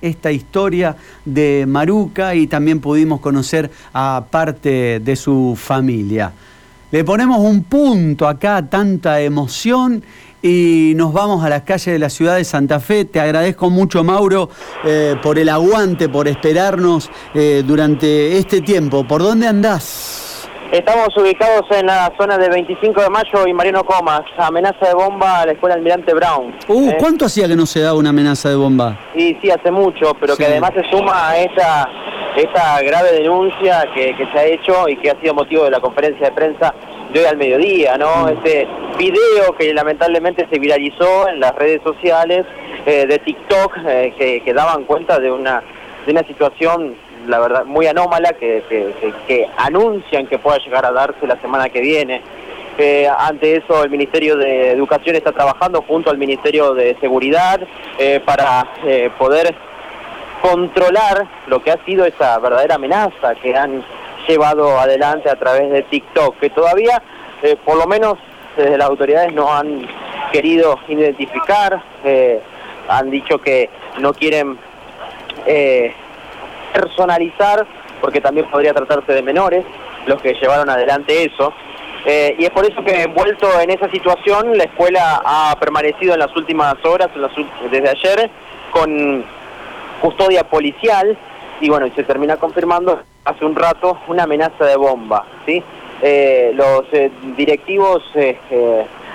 esta historia de Maruca y también pudimos conocer a parte de su familia. Le ponemos un punto acá a tanta emoción y nos vamos a las calles de la ciudad de Santa Fe. Te agradezco mucho, Mauro, eh, por el aguante, por esperarnos eh, durante este tiempo. ¿Por dónde andás? Estamos ubicados en la zona de 25 de mayo y Mariano Comas. Amenaza de bomba a la escuela Almirante Brown. Uh, ¿Eh? ¿Cuánto hacía que no se daba una amenaza de bomba? Y sí, hace mucho, pero que además se suma a esta, esta grave denuncia que, se ha hecho y que ha sido motivo de la conferencia de prensa de hoy al mediodía, ¿no? Mm. Este video que lamentablemente se viralizó en las redes sociales eh, de TikTok eh, que, que daban cuenta de una, de una situación la verdad, muy anómala que, que, anuncian que pueda llegar a darse la semana que viene. Eh, ante eso, el Ministerio de Educación está trabajando junto al Ministerio de Seguridad eh, para eh, poder controlar lo que ha sido esa verdadera amenaza que han llevado adelante a través de TikTok, que todavía, por lo menos desde las autoridades, no han querido identificar, han dicho que no quieren personalizar, porque también podría tratarse de menores, los que llevaron adelante eso. Eh, y es por eso que envuelto en esa situación, la escuela ha permanecido en las últimas horas, desde ayer, con custodia policial, y bueno, se termina confirmando hace un rato una amenaza de bomba, ¿sí? Eh, los eh, directivos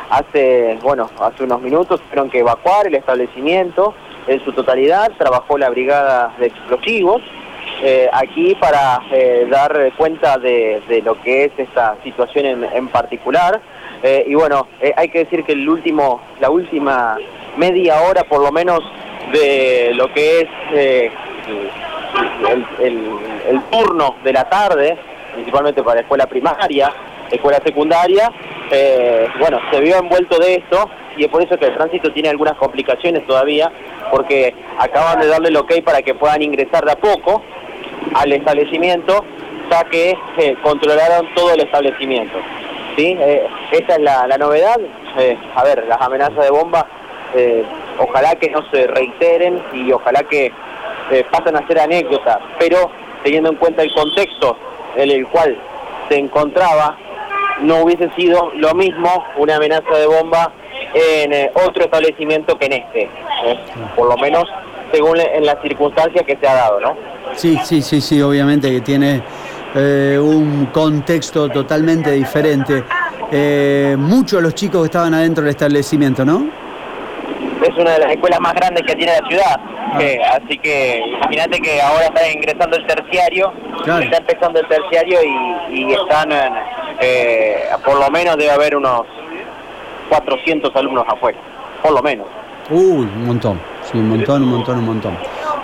hace, bueno, hace unos minutos tuvieron que evacuar el establecimiento en su totalidad, trabajó la brigada de explosivos, eh, aquí para eh, dar cuenta de, lo que es esta situación en, particular. Eh, y bueno, hay que decir que el último, la última media hora por lo menos de lo que es el, turno de la tarde, principalmente para la escuela primaria, escuela secundaria, bueno, se vio envuelto de esto y es por eso que el tránsito tiene algunas complicaciones todavía, porque acaban de darle el ok para que puedan ingresar de a poco, al establecimiento, ya que eh, controlaron todo el establecimiento. ¿sí? Eh, esa es la, novedad. Eh, a ver, las amenazas de bomba, ojalá que no se reiteren y ojalá que pasen a ser anécdotas, pero teniendo en cuenta el contexto en el cual se encontraba, no hubiese sido lo mismo una amenaza de bomba en otro establecimiento que en este, por lo menos según en las circunstancias que se ha dado, ¿no? Sí, sí, sí, sí, obviamente que tiene eh, un contexto totalmente diferente. Eh, muchos de los chicos que estaban adentro del establecimiento, ¿no? Es una de las escuelas más grandes que tiene la ciudad, ah. así que imagínate que ahora está ingresando el terciario, está empezando el terciario y, están, eh, por lo menos debe haber unos 400 alumnos afuera, por lo menos. Uy, un montón, sí, un montón, un montón, un montón.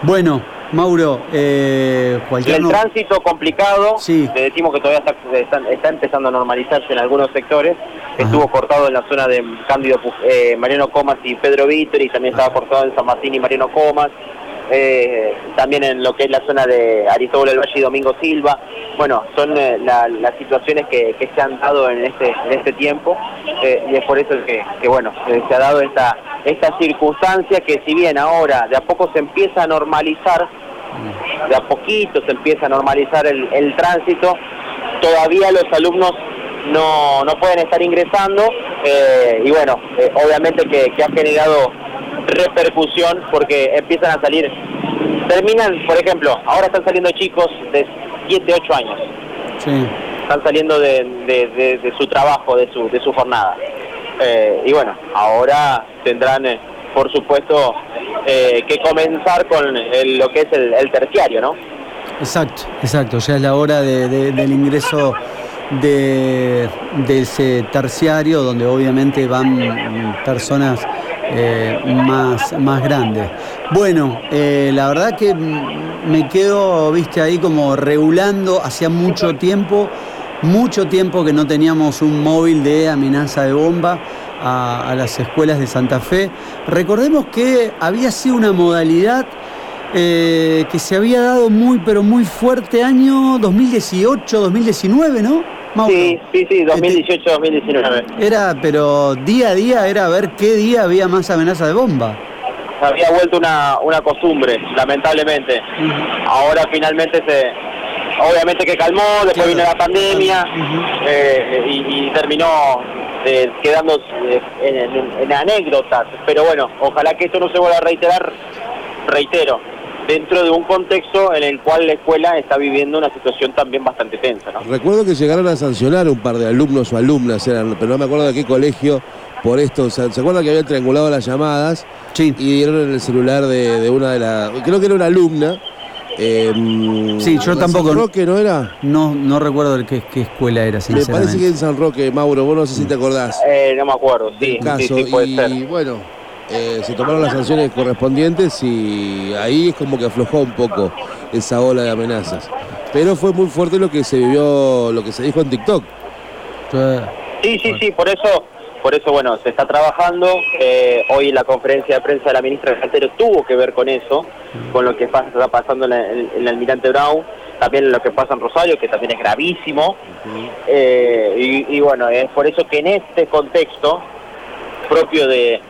Bueno, Mauro, eh, cualquier... El tránsito complicado, sí. le decimos que todavía está, empezando a normalizarse en algunos sectores, estuvo cortado en la zona de Cándido eh, Mariano Comas y Pedro Vítor y también estaba cortado en San Martín y Mariano Comas, eh, también en lo que es la zona de Aristóbulo del Valle y Domingo Silva. Bueno, son eh, las situaciones que, se han dado en este, en este tiempo eh, y es por eso que, bueno, se ha dado esta, esta circunstancia que si bien ahora de a poco se empieza a normalizar, de a poquito se empieza a normalizar el, tránsito, todavía los alumnos no, pueden estar ingresando y bueno, obviamente que, que ha generado repercusión porque empiezan a salir, terminan, por ejemplo, ahora están saliendo chicos de 7, 8 años. Están saliendo de, su trabajo, de su, de su jornada. Eh, y bueno, ahora tendrán, eh, por supuesto, eh, que comenzar con lo que es el, terciario, ¿no? Exacto, exacto. Ya es la hora del ingreso de, de, ese terciario, donde obviamente van personas más, más grande. Bueno, la verdad que me quedo, viste, ahí como regulando, hacía mucho tiempo, mucho tiempo que no teníamos un móvil de amenaza de bomba a, las escuelas de Santa Fe. Recordemos que había sido una modalidad eh, que se había dado muy, pero muy fuerte año 2018, 2019, ¿no? Sí, sí, sí, 2018, 2019. Era, pero día a día era ver qué día había más amenaza de bomba. había vuelto una, una costumbre, lamentablemente. Ahora finalmente se, obviamente que calmó, después vino la pandemia eh, y, terminó eh, quedando eh, en, anécdotas. Pero bueno, ojalá que esto no se vuelva a reiterar, reitero, dentro de un contexto en el cual la escuela está viviendo una situación también bastante tensa. Recuerdo que llegaron a sancionar un par de alumnos o alumnas, eran, pero no me acuerdo de qué colegio, por esto. ¿Se acuerdan que habían triangulado las llamadas? Sí. Y dieron en el celular de, una de las. Creo que era una alumna. Em, sí, yo tampoco. ¿San Roque no era? No, no recuerdo qué, qué escuela era, sinceramente. Me parece que en San Roque, Mauro, vos no sé si te acordás. Eh, no me acuerdo, sí. Caso. y bueno, eh, se tomaron las sanciones correspondientes y ahí es como que aflojó un poco esa ola de amenazas. Pero fue muy fuerte lo que se vivió, lo que se dijo en TikTok. Sí, sí, sí, por eso por eso, bueno, se está trabajando. Eh, hoy la conferencia de prensa de la ministra de Saltero tuvo que ver con eso, con lo que está pasando en, el, Almirante Brown, también lo que pasa en Rosario, que también es gravísimo. Eh, y, bueno, es por eso que en este contexto propio de,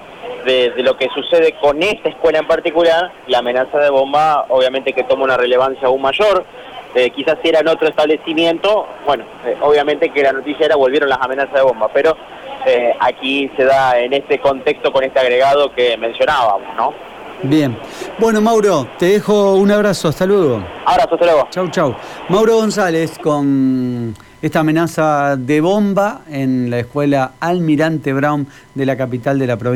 lo que sucede con esta escuela en particular, la amenaza de bomba obviamente que toma una relevancia aún mayor. Eh, quizás si era en otro establecimiento, bueno, obviamente que la noticia era volvieron las amenazas de bomba, pero eh, aquí se da en este contexto con este agregado que mencionábamos, ¿no? Bien. Bueno, Mauro, te dejo un abrazo. Hasta luego. Abrazo, hasta luego. Chau, chau. Mauro González con esta amenaza de bomba en la escuela Almirante Brown de la capital de la provincia.